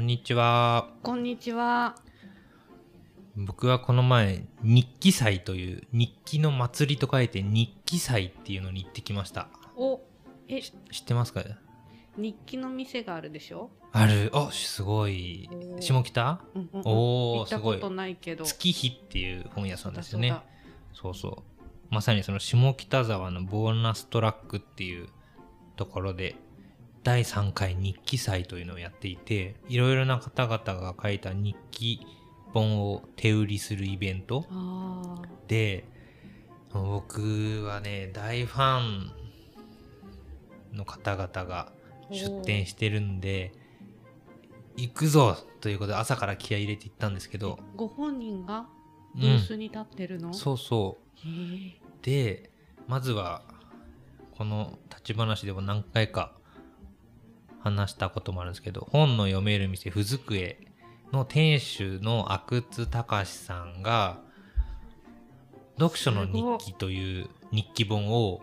こんにちは。こんにちは。僕はこの前、日記祭という、日記の祭りと書いて日記祭っていうのに行ってきました。お、え、知ってますか？日記の店があるでしょ？ある。あ、すごい下北？うんうんうんおー行ったことないけど。月日っていう本屋さんですよね。そうそう。まさにその下北沢のボーナストラックっていうところで、第3回日記祭というのをやっていて、いろいろな方々が書いた日記本を手売りするイベントあで、僕はね、大ファンの方々が出店してるんで、行くぞということで朝から気合い入れて行ったんですけあ。ど、えご本人がうんブースに立ってるの、そうそう。へえでまずはこの立ち話でも何回か話したこともあるんですけど本の読める店ふずくえの店主の阿久津隆さんが読書の日記という日記本を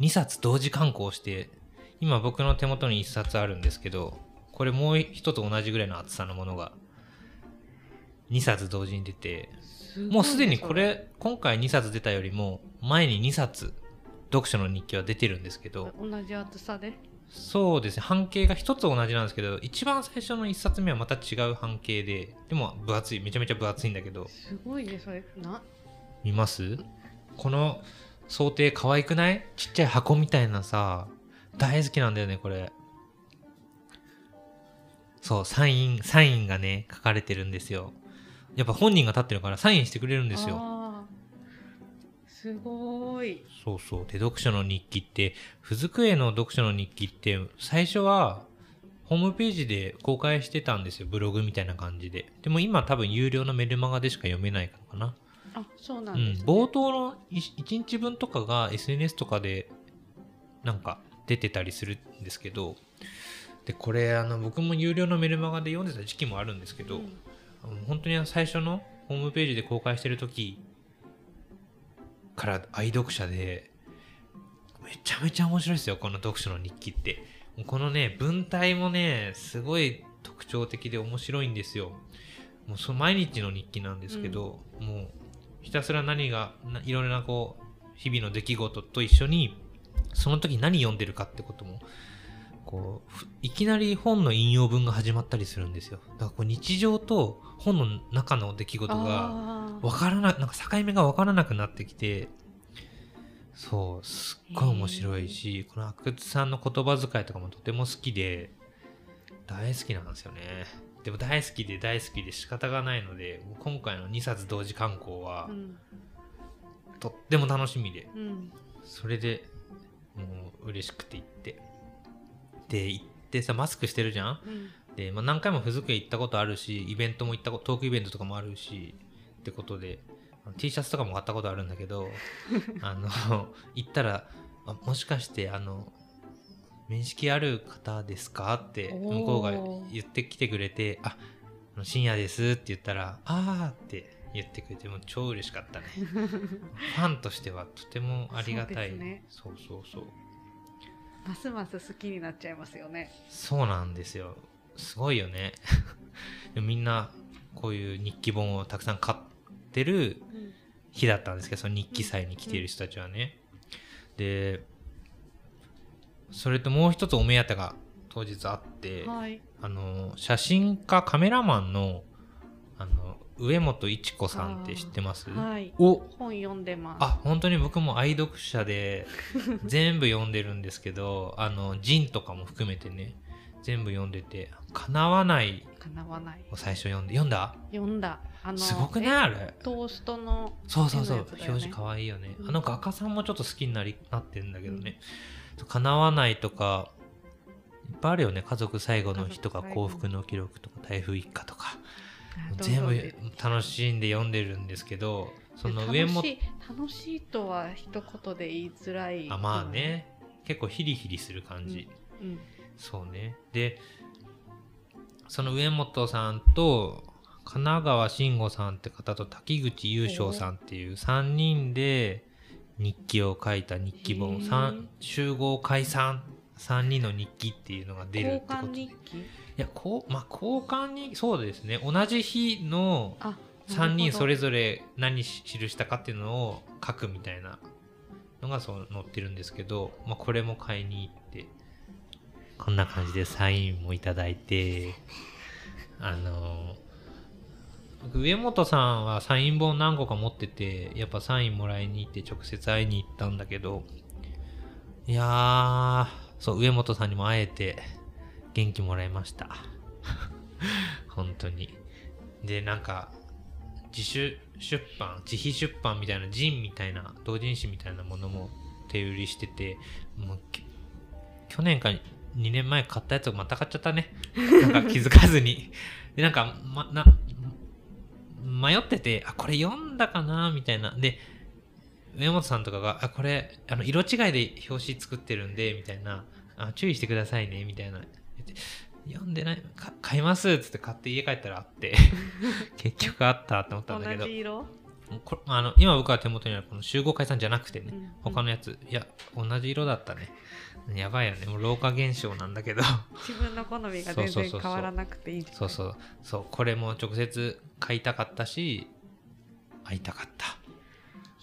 2冊同時刊行して今僕の手元に1冊あるんですけどこれもう一つ同じぐらいの厚さのものが2冊同時に出てもうすでにこれ今回2冊出たよりも前に2冊読書の日記は出てるんですけど同じ厚さで？そうですね。半径が1つ同じなんですけど一番最初の1冊目はまた違う半径ででも分厚いめちゃめちゃ分厚いんだけど。すごいねそれ。な？見ます？この想定可愛くない？ちっちゃい箱みたいなさ大好きなんだよねこれ。そうサインサインがね書かれてるんですよ。やっぱ本人が立ってるからサインしてくれるんですよすごいそうそう。で、読書の日記って、ふずくえの読書の日記って、最初は、ホームページで公開してたんですよ。ブログみたいな感じで。でも今多分有料のメルマガでしか読めないのかな。あそうなうんん。です、ね冒頭の1日分とかが SNS とかで、なんか出てたりするんですけど、で、これ、あの、僕も有料のメルマガで読んでた時期もあるんですけど、うん本当に最初のホームページで公開してる時から愛読者でめちゃめちゃ面白いですよこの読書の日記って。このね文体もねすごい特徴的で面白いんですよ。もうその毎日の日記なんですけど、もうひたすら何がないろいろなこう日々の出来事と一緒にその時何読んでるかってこともこうふいきなり本の引用文が始まったりするんですよ。だからこう日常と本の中の出来事があー。わからななんか境目が分からなくなってきてそうすっごい面白いしこの阿久津さんの言葉遣いとかもとても好きで大好きなんですよね。でも大好きで大好きで仕方がないので今回の2冊同時刊行はうん。とっても楽しみで。うん。それでもう嬉しくて行ってで行ってさマスクしてるじゃん？うん。で、まあ、何回もふずくへ行ったことあるしイベントも行ったことトークイベントとかもあるしってことで T シャツとかも買ったことあるんだけど あの 行ったらあもしかしてあの面識ある方ですか？って向こうが言ってきてくれてあ深夜ですって言ったらああって言ってくれてもう超嬉しかったね。ファンとしてはとてもありがたい。そうね。そうそうそうますます好きになっちゃいますよねそうなんですよ。すごいよね。みんなこういう日記本をたくさん買ってるうん日だったんですけど、その日記祭に来ている人たちはね。で、それともう一つお目当てが当日あって、はいあの、写真家、カメラマンの、あの、上本一子さんって知ってます？はい。お。本読んでます。あ本当に僕も愛読者で 全部読んでるんですけどあのジンとかも含めてね全部読んでて「叶わない叶わない」を最初読んで読んだ？読んだ。あのすごくないえあれ？トーストのそうそうそう、絵のやつだよね。表示かわいいよね。うん。あの画家さんもちょっと好きになりなってるんだけどね「叶わない」とかいっぱいあるよね。家族最後の日とか幸福の記録とか台風一過とか全部楽しんで読んでるんですけどその上も楽しいとは一言で言いづらい。あまあね。結構ヒリヒリする感じ、うんそうね。で、その上本さんと、神奈川慎吾さんって方と滝口優勝さんっていう3人で日記を書いた日記本、集合解散。3人の日記っていうのが出るって交こといやこうまあ交換にそうですね。同じ日のあ3人それぞぞれ何し記したかっていうのを書くみたいなのがそう載ってるんですけど、まあ、これも買いに行ってこんな感じでサインもいただいて あの僕上本さんはサイン本何個か持っててやっぱサインもらいに行って直接会いに行ったんだけどいやーそう上本さんにも会えて元気もらいました。本当に。でなんか自主出版自費出版みたいなジンみたいな同人誌みたいなものも手売りしててもう去年か2年前買ったやつをまた買っちゃったね。なんか気づかずに。でなんか、ま、な迷っててあこれ読んだかなみたいな。で上本さんとかがあこれあの色違いで表紙作ってるんでみたいな。あ注意してくださいねみたいな。読んでないか買いますっつって買って家帰ったらあって 結局あったって思ったんだけど。同じ色、こあの今僕は手元にあるこの集合解散じゃなくてね、うん。他のやついや同じ色だったね。やばいよね。もう老化現象なんだけど。自分の好みが全然変わらなくていい？そうそう。そうこれも直接買いたかったし会いたかった。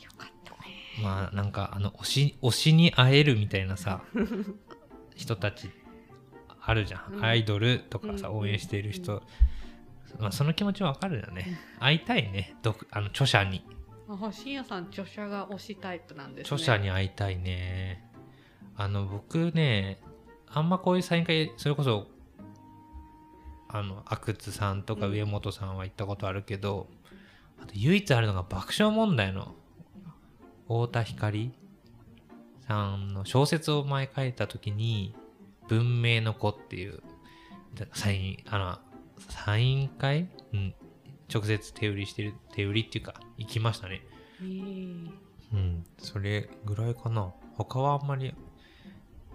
よかったね。まあなんかあの推し推しに会えるみたいなさ 人たちあるじゃん、うん。アイドルとかさうん。応援している人、まあ、その気持ちはわかるよね。会いたいね。読あの著者に。あ深夜さん著者が推しタイプなんですね。著者に会いたいね。あの僕ねあんまこういうサイン会それこそあの阿久津さんとかうん。上本さんは行ったことあるけど、あと唯一あるのが爆笑問題の太田光さんの小説を前書いた時に「文明の子」っていうサインあのサイン会、うん、直接手売りしてる手売りっていうか行きましたね。へーうん、それぐらいかな。他はあんまり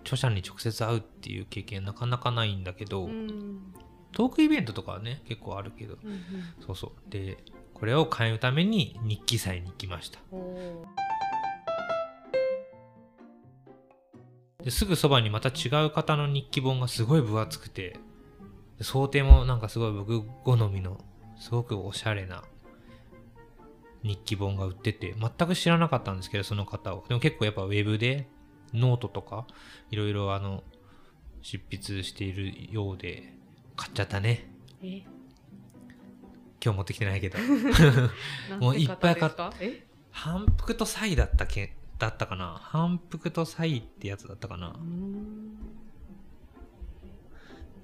著者に直接会うっていう経験なかなかないんだけど、うん。トークイベントとかはね、結構あるけど、うんうん。そうそう。で、これを買うために日記祭に行きました。ですぐそばにまた違う方の日記本がすごい分厚くて、で想定もなんかすごい僕好みの、すごくおしゃれな日記本が売ってて、全く知らなかったんですけど、その方を。でも結構やっぱウェブでノートとか、いろいろあの、執筆しているようで、買っちゃったね。え？今日持ってきてないけど。もうていっぱい買っ方ですかえ？反復とサイだったけ、だったかな反復とサイってやつだったかな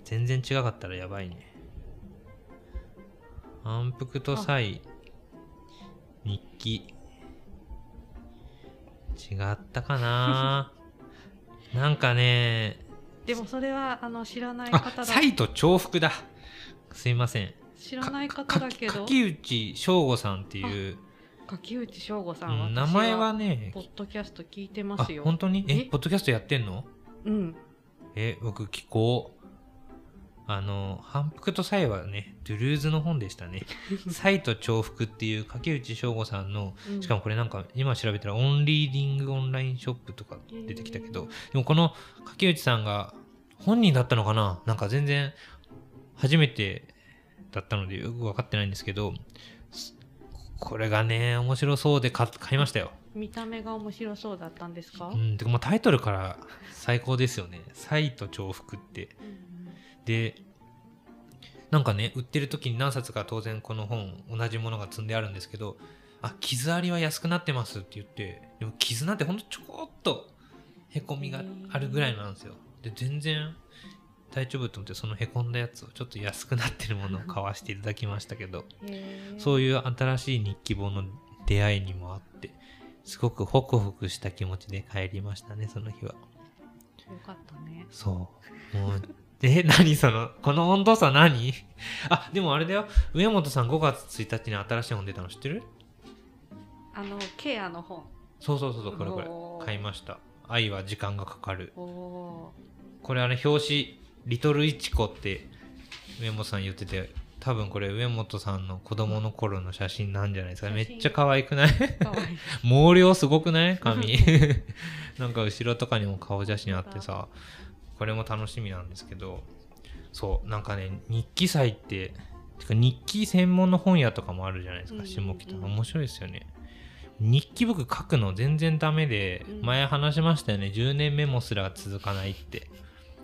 全然違かったらやばいね。反復と際、日記。違ったかな なんかね、でもそれはあの知らないあ、方だ際と重複だ。すいません。知らない方かだけど柿内翔吾さんっていう、柿内翔吾さうん名前はねポ、ッドキャスト聞いてまあすよ、本当に？ええ？ポッドキャストやってんの？うん。え、僕聞こう。あの、反復と際はね、ドゥルーズの本でしたね。際と重複っていう柿内翔吾さんの、うん。しかもこれなんか今調べたらオンリーディングオンラインショップとか出てきたけど、でもこの柿内さんが本人だったのかな？なんか全然初めてだったのでよく分かってないんですけど、すこれがね、面白そうで買買いましたよ。見た目が面白そうだったんですか、うん、てかまあタイトルから最高ですよね。際と重複って。うんでなんかね売ってる時に何冊か当然この本同じものが積んであるんですけどあ傷ありは安くなってますって言ってでも傷なんてほんとちょこっとへこみがあるぐらいなんですよで全然大丈夫と思ってそのへこんだやつをちょっと安くなってるものを買わせていただきましたけどそういう新しい日記本の出会いにもあってすごくホクホクした気持ちで帰りましたねその日はよかったねそう。もう、え、何？その、この温度差何？あ、でもあれだよ。上本さん5月1日に新しい本出たの知ってる？あのケアの本そうそうそうそう、これこれ。買いました。愛は時間がかかる。これあれ、表紙、リトルイチコって上本さん言ってて、多分これ上本さんの子供の頃の写真なんじゃないですか。めっちゃ可愛くない？毛量すごくない？髪。なんか後ろとかにも顔写真あってさこれも楽しみなんですけどそうなんかね日記祭っててか日記専門の本屋とかもあるじゃないですか下北。面白いですよね。日記僕書くの全然ダメでうん。前話しましたよね。10年メモすら続かないって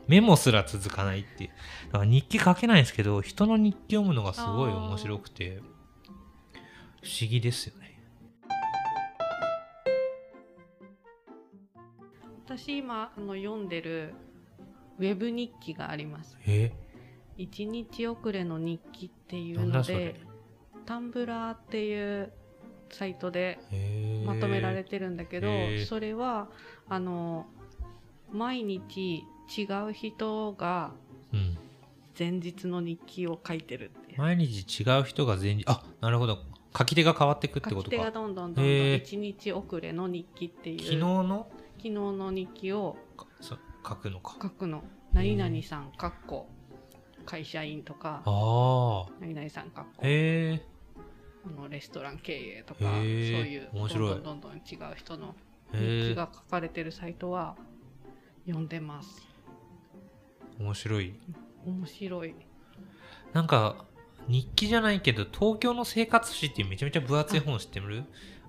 メモすら続かないってだから日記書けないんですけど人の日記読むのがすごい面白くて不思議ですよね。私今あの読んでるウェブ日記があります。え？1日遅れの日記っていうんのでタンブラーっていうサイトでまとめられてるんだけど、それはあの毎日違う人がうん。前日の日記を書いてるって毎日違う人が前日あなるほど。書き手が変わっていくって書き手がどんどんどんどんへー。1日遅れの日記っていう。昨日の？昨日の日記をかそ書くのか。書くの。何々さんかっこ会社員とか。ああ何々さんかっこ。へえあのレストラン経営とかへそうーいう面白い。どんどんどんどん違う人の日へえ記が書かれてるサイトは読んでます面白い。面白い。なんか日記じゃないけど東京の生活史っていうめちゃめちゃ分厚い本知ってる？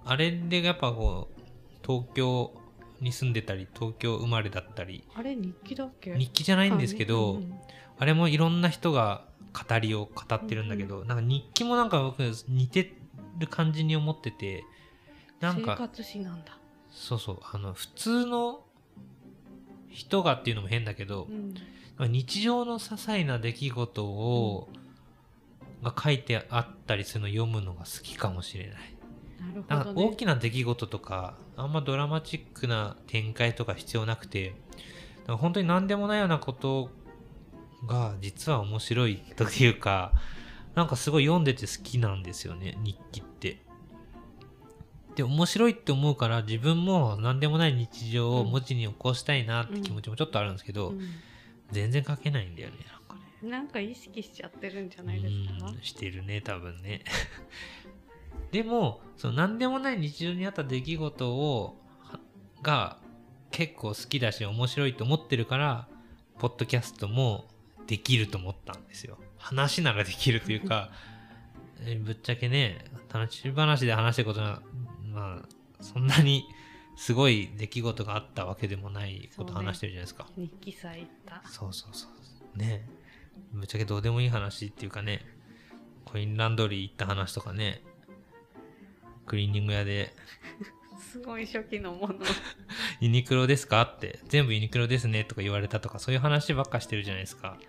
あ。れでやっぱこう東京に住んでたり東京生まれだったり。あれ日記だっけ？日記じゃないんですけど、あうんうん。あれもいろんな人が語りを語ってるんだけど、なんか日記もなんか僕似てる感じに思っててなん生か活史なんだ、そうそう。あの普通の人がっていうのも変だけどう、ん、日常の些細な出来事を、が書いてあったりするのを読むのが好きかもしれない。なるね大きな出来事とかあんまドラマチックな展開とか必要なくてなんか本当に何でもないようなことが実は面白いというかなんかすごい読んでて好きなんですよね日記って。で面白いって思うから自分も何でもない日常を文字に起こしたいなって気持ちもちょっとあるんですけど、う全然書けないんだよねなんかね。ん、なんか意識しちゃってるんじゃないですか？うんしてるね多分ね。でもその何でもない日常にあった出来事をはが結構好きだし面白いと思ってるからポッドキャストもできると思ったんですよ。話ならできるというか えぶっちゃけね楽し話で話してることはまあそんなにすごい出来事があったわけでもないこと話してるじゃないですか。日記さえ行った。そうそうそう。ね。ぶっちゃけどうでもいい話っていうかね、コインランドリー行った話とかね、クリーニング屋で。すごい初期のもの。ユニクロですかって、全部ユニクロですねとか言われたとか、そういう話ばっかしてるじゃないですか。はい。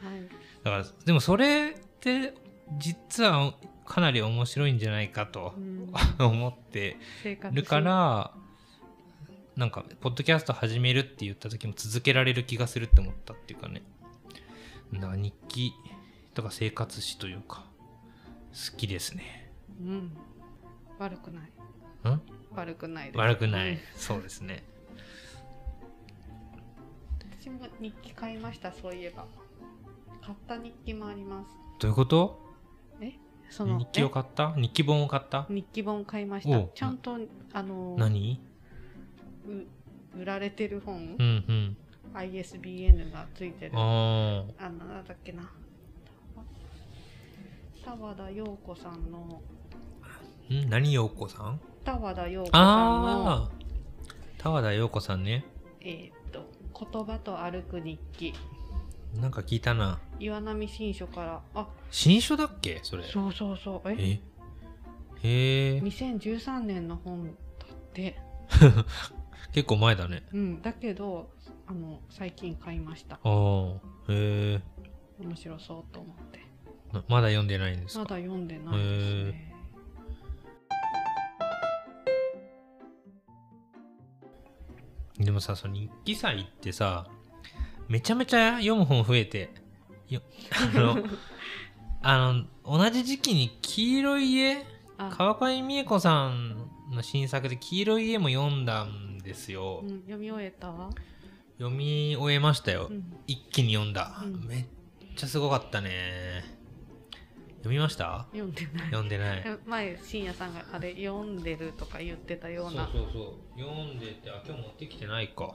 だから、でもそれって実はかなり面白いんじゃないかとうん。思ってるから、なんか、ポッドキャスト始めるって言った時も続けられる気がするって思ったっていうかね。だから日記とか生活史というか、好きですね。うん。悪くない。ん？悪くない悪くない。うん。そうですね。私も日記買いましたそういえば。買った日記もあります。どういうこと？その日記を買った？日記本を買った？え？日記本買いました。ちゃんとあの何？う売られてる本、うんうん。ISBN がついてる。ああのなんだっけな。田和田陽子さんの。あ。ん？何陽子さん？田和田陽子さんの。田和田陽子さんね。えーっと言葉と歩く日記。なんか聞いたな。岩波新書から。あ。新書だっけ？それ。そうそうそう。え？え？へえ。2013年の本だって 結構前だね。うんだけどあの最近買いましたああ。へえ。面白そうと思ってなまだ読んでないんですまかだ読んでないですねでもさ、その日記祭ってさ、めちゃめちゃ読む本増えて、よ あの、あの、同じ時期に黄色い家、あ、川上美恵子さんの新作で黄色い家も読んだんですよ。うん、読み終えた？読み終えましたよ。うん。一気に読んだ、うん。めっちゃすごかったね。読みました？読んでない。読んでない。前深夜さんがあれ読んでるとか言ってたような。そうそうそう。読んでてあ今日持ってきてないか。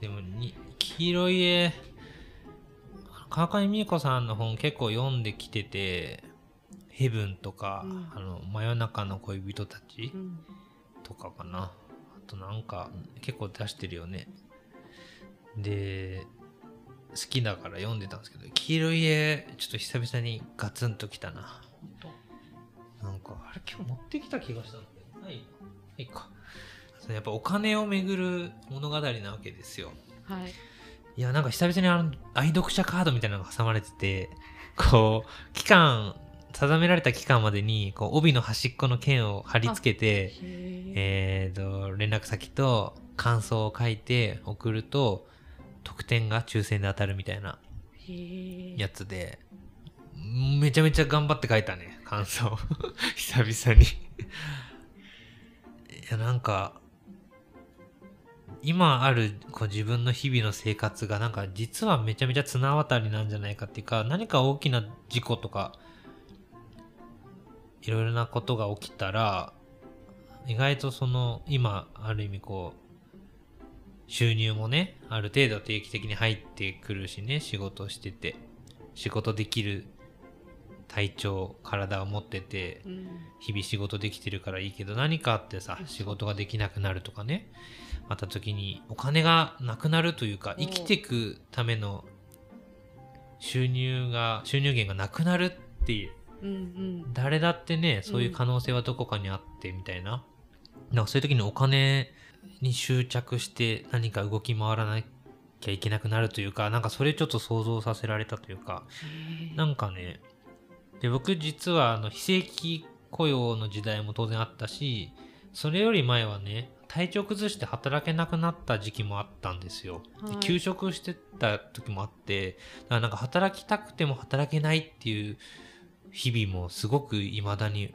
でもに黄色い絵。川上美恵子さんの本結構読んできてて「ヘブン」とか、うん。あの「真夜中の恋人たちう」ん。とかかな。あとなんか結構出してるよね。で好きだから読んでたんですけど黄色い絵ちょっと久々にガツンときたな。なんかあれ今日持ってきた気がしたんだけど。ないないか。やっぱお金をめぐる物語なわけですよ。はい。いやなんか久々にあの愛読者カードみたいなのが挟まれててこう期間定められた期間までにこう帯の端っこの剣を貼り付けてへええー、と連絡先と感想を書いて送ると得点が抽選で当たるみたいなやつでめちゃめちゃ頑張って書いたね感想。久々に。いやなんか今あるこう自分の日々の生活がなんか実はめちゃめちゃ綱渡りなんじゃないかっていうか何か大きな事故とかいろいろなことが起きたら意外とその今ある意味こう収入もねある程度定期的に入ってくるしね仕事をしてて仕事できる体調体を持っててうん。日々仕事できてるからいいけど何かあってさ仕事ができなくなるとかねあった時にお金がなくなるというかお生きていくための収入が収入源がなくなるっていううんうん。誰だってねそういう可能性はどこかにあってみたいな,、なんかそういう時にお金に執着して何か動き回らなきゃいけなくなるというかなんかそれちょっと想像させられたというか。なんかねで僕実はあの非正規雇用の時代も当然あったしそれより前はね体調崩して働けなくなった時期もあったんですよ。ではい。休職してた時もあってだからなんか働きたくても働けないっていう日々もすごく未だに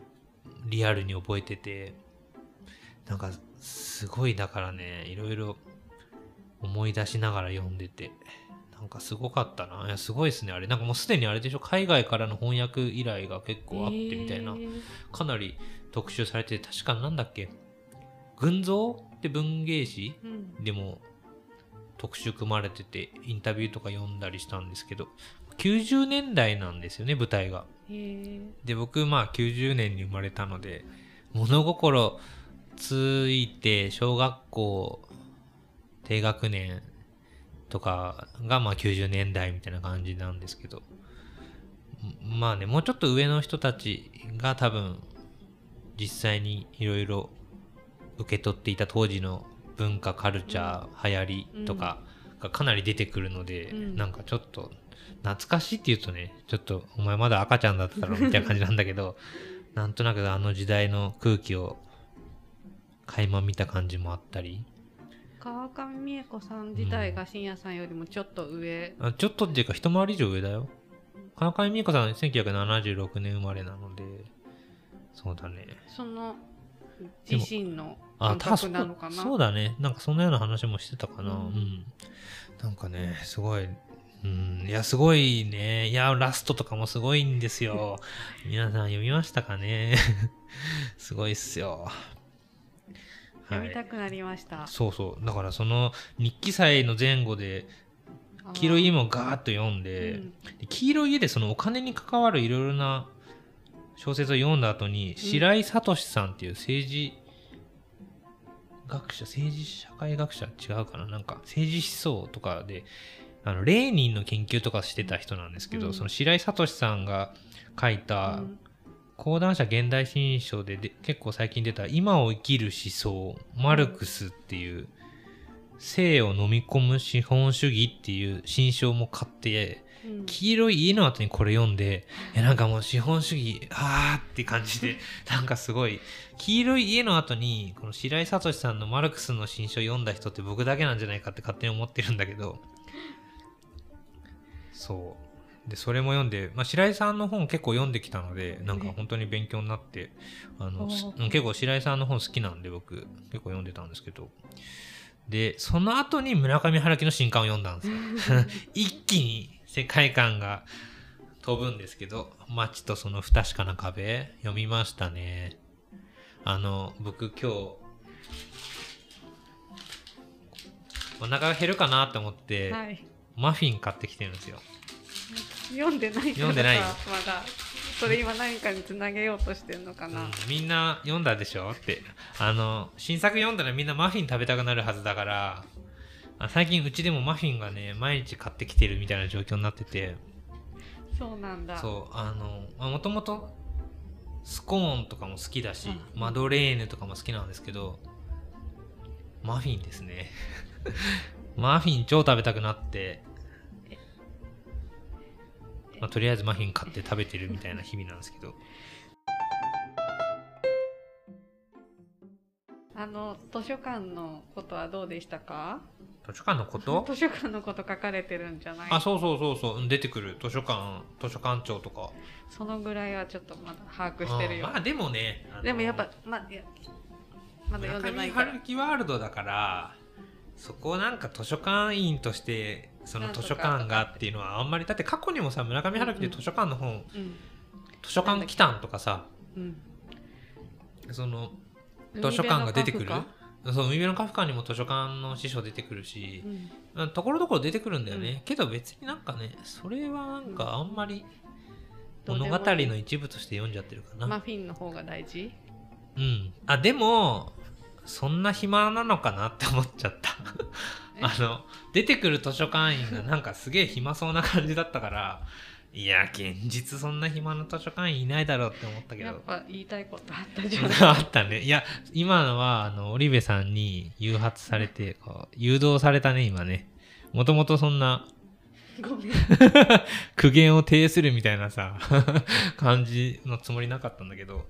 リアルに覚えててなんかすごいだからねいろいろ思い出しながら読んでてなんかすごかったな。いやすごいですねあれ。なんかもうすでにあれでしょ？海外からの翻訳依頼が結構あってみたいな。かなり特集されてて確かなんだっけ？群像って文芸誌うん。でも特集組まれててインタビューとか読んだりしたんですけど90年代なんですよね舞台が。で僕まあ90年に生まれたので物心ついて小学校低学年とかがまあ90年代みたいな感じなんですけど。んまあねもうちょっと上の人たちが多分実際にいろいろ受け取っていた当時の文化カルチャー、流行りとかがかなり出てくるので、うん。なんかちょっと懐かしいって言うとねちょっとお前まだ赤ちゃんだったろみたいな感じなんだけど なんとなくあの時代の空気を垣間見た感じもあったり。川上美恵子さん自体が深夜さんよりもちょっと上、あちょっとっていうか一回り以上上だよ。川上美恵子さんは1976年生まれなのでそうだね。その自身のあ感覚なのかな？そうだね。なんかそんなような話もしてたかな。ううんん、なんかねすごいうん。いやすごいね。いやラストとかもすごいんですよ。皆さん読みましたかね？すごいっすよ。読みたくなりました、そうそう。だからその日記祭の前後で黄色い家もガーッと読んで、うん。で黄色い家でそのお金に関わるいろいろな小説を読んだ後に、白井聡さんっていう政治学者政治社会学者？違うかな？なんか政治思想とかであのレーニンの研究とかしてた人なんですけど、うん。その白井聡さんが書いたうん。講談社現代新書でで結構最近出た「今を生きる思想マルクス」っていう性を飲み込む資本主義っていう新書も買ってうん。黄色い家の後にこれ読んでいやなんかもう資本主義あーって感じで なんかすごい黄色い家の後にこの白井聡さんのマルクスの新書読んだ人って僕だけなんじゃないかって勝手に思ってるんだけどそう。でそれも読んで、まあ、白井さんの本結構読んできたのでなんか本当に勉強になってあの結構白井さんの本好きなんで僕結構読んでたんですけど。でその後に村上春樹の新刊を読んだんですよ。一気に世界観が飛ぶんですけど「街とその不確かな壁」読みましたね。あの僕今日お腹が減るかなと思って、はいマフィン買ってきてるんですよ。読んでないからさ読んでないよまだ。それ今何かにつなげようとしてんのかな、うんみんな読んだでしょ？って。あの新作読んだらみんなマフィン食べたくなるはずだからあ最近うちでもマフィンがね毎日買ってきてるみたいな状況になってて。そうなんだ。そうあのもともとスコーンとかも好きだし、うん。マドレーヌとかも好きなんですけどマフィンですね。マフィン超食べたくなって、まあ、とりあえずマフィン買って食べてるみたいな日々なんですけど。あの図書館のことはどうでしたか？図書館のこと？図書館のこと書かれてるんじゃない？あそうそうそうそう。うん出てくる図書館図書館長とか。そのぐらいはちょっとまだ把握してるよ。あまあでもねあのでもやっぱまいやまだ読んでないから。村上春樹ワールドだからそこをなんか図書館員としてその図書館がっていうのはあんまりだって過去にもさ村上春樹で図書館の本、うん。図書館来たんとかさうん。その図書館が出てくる？海辺のカフそう海辺のカフカにも図書館の師匠出てくるしカ、うん。ところどころ出てくるんだよね、けど別になんかねそれはなんかあんまり物語の一部として読んじゃってるかな、マフィンの方が大事。うん。あ、でも、そんな暇なのかなって思っちゃった。えあの、出てくる図書館員がなんかすげえ暇そうな感じだったから、いや、現実そんな暇な図書館員いないだろうって思ったけど。やっぱ言いたいことあったじゃん あったね。いや、今のは、あの、織部さんに誘発されて、こう、誘導されたね、今ね。もともとそんな、ごめん 苦言を呈するみたいなさ、感じのつもりなかったんだけど、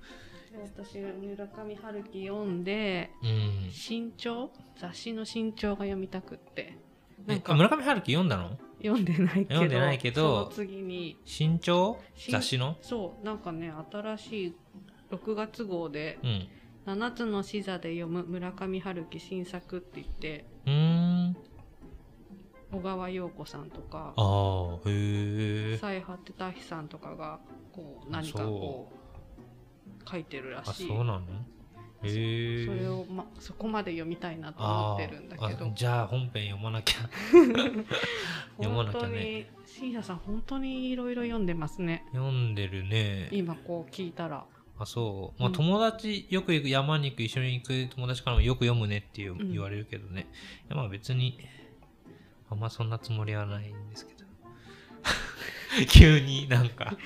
私村上春樹読んでうん。新潮？雑誌の新潮が読みたくってなえんか村上春樹読んだの？読んでないけど読んでないけど次に新潮？新雑誌の？そうなんかね新しい6月号でうん。「7つの視座で読む村上春樹新作」って言って。小川陽子さんとかああ、へえ。西波手太さんとかがこう何かこう書いてるらあ、しいそうなの？へえ。それを、ま、そこまで読みたいなと思あってるんだけーどあじゃあ本編読まなきゃ。読まなきゃね本当に深夜さん本当にいろいろ読んでますね読んでるね。今こう聞いたらあ、そう。まあうん友達、よく行く山に行く、一緒に行く友達からもよく読むねっていううん言われるけどね。いやまあ別に、あんまそんなつもりはないんですけど。急になんか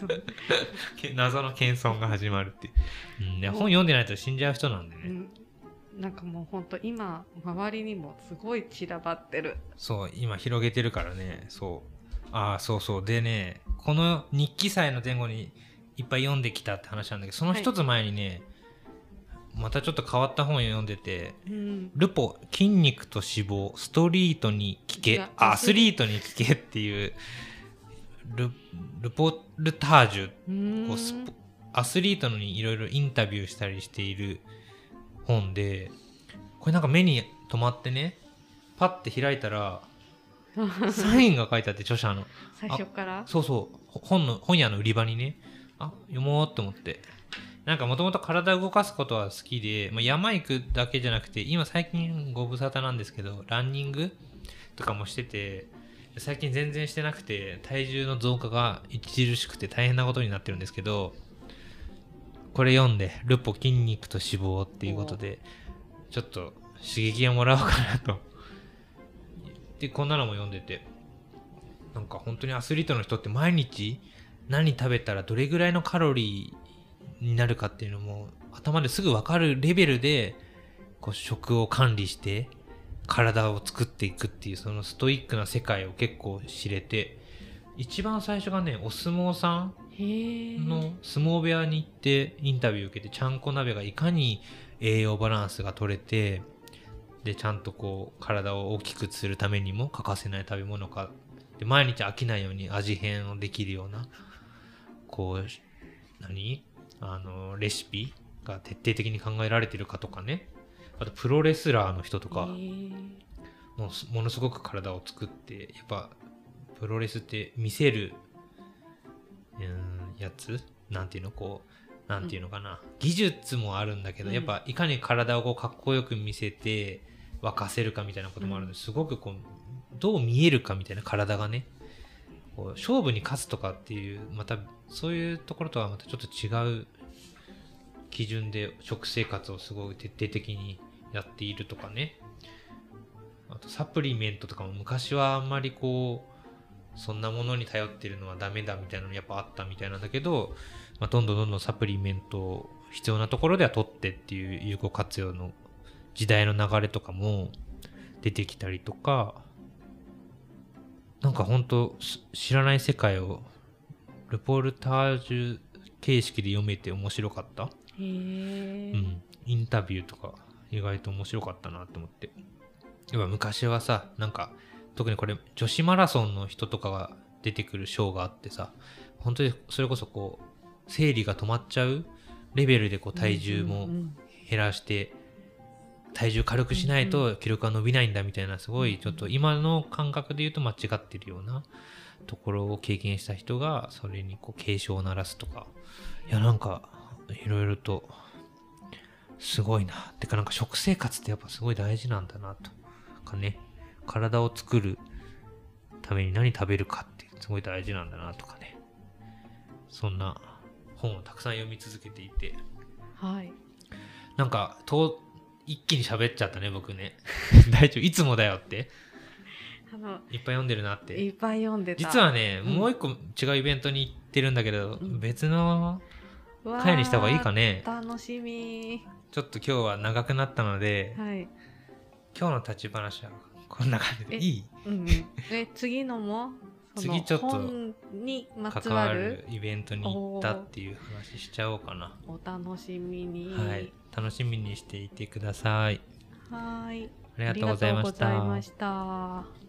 謎の謙遜が始まるっていう。うん、いや本読んでないと死んじゃう人なんでね。うんなんかもう本当今周りにもすごい散らばってるそう、今広げてるからね。そう。ああ、そうそう。でね、この日記祭の前後にいっぱい読んできたって話なんだけど、その一つ前にね、またちょっと変わった本を読んでて、うんルポ、筋肉と脂肪、ストリートに聞けアスリートに聞けっていう、ルルポルタージュ。こうスポアスリートのにいろいろインタビューしたりしている本でこれなんか目に留まってねパッて開いたら サインが書いてあって著者の。最初から？そうそう。ほ本の本屋の売り場にね。あ読もうって思って。なんかもともと体を動かすことは好きで、まあ、山行くだけじゃなくて今最近ご無沙汰なんですけどランニングとかもしてて最近全然してなくて体重の増加が著しくて大変なことになってるんですけどこれ読んで「ルポ筋肉と脂肪」っていうことでちょっと刺激をもらおうかなと。でこんなのも読んでてなんか本当にアスリートの人って毎日何食べたらどれぐらいのカロリーになるかっていうのも頭ですぐ分かるレベルでこう食を管理して体を作っていくっていうそのストイックな世界を結構知れて一番最初がねお相撲さんの相撲部屋に行ってインタビュー受けてちゃんこ鍋がいかに栄養バランスが取れてでちゃんとこう体を大きくするためにも欠かせない食べ物か。で毎日飽きないように味変をできるようなこう何？あのレシピが徹底的に考えられてるかとかねあとプロレスラーの人とかもものすごく体を作ってやっぱプロレスって見せるやつ？なんていうのこうなんていうのかな、技術もあるんだけど、うん。やっぱいかに体をこうかっこよく見せて沸かせるかみたいなこともあるので、うん。すごくこうどう見えるかみたいな体がねこう勝負に勝つとかっていうまたそういうところとはまたちょっと違う基準で食生活をすごい徹底的にやっているとかね。あとサプリメントとかも昔はあんまりこうそんなものに頼ってるのはダメだみたいなのやっぱあったみたいなんだけど、まあ、どんどんどんどんサプリメントを必要なところでは取ってっていう有効活用の時代の流れとかも出てきたりとかなんか本当し知らない世界をルポルタージュ形式で読めて面白かった、へえ、うん、インタビューとか意外と面白かったなと思って。やっぱ昔はさなんか特にこれ女子マラソンの人とかが出てくるショーがあってさ本当にそれこそこう生理が止まっちゃうレベルでこう体重も減らして体重軽くしないと記録が伸びないんだみたいなすごいちょっと今の感覚で言うと間違ってるようなところを経験した人がそれにこう警鐘を鳴らすとか。いやなんかいろいろとすごいな。てかなんか食生活ってやっぱすごい大事なんだなと。かね。体を作るために何食べるかってすごい大事なんだなとかね。そんな本をたくさん読み続けていて。はい。なんかと一気に喋っちゃったね僕ね。大丈夫？いつもだよって。あのいっぱい読んでるなって。いっぱい読んでた。実はね、うん。もう一個違うイベントに行ってるんだけど、うん。別の回にした方がいいかね。楽しみちょっと今日は長くなったので、はい、今日の立ち話はこんな感じで。えいい？うんうん、え次のも？次ちょっと本に関わるイベントに行ったっていう話しちゃおうかな、お楽しみに。はい。楽しみにしていてください。はい。ありがとうございました。ありがとうございました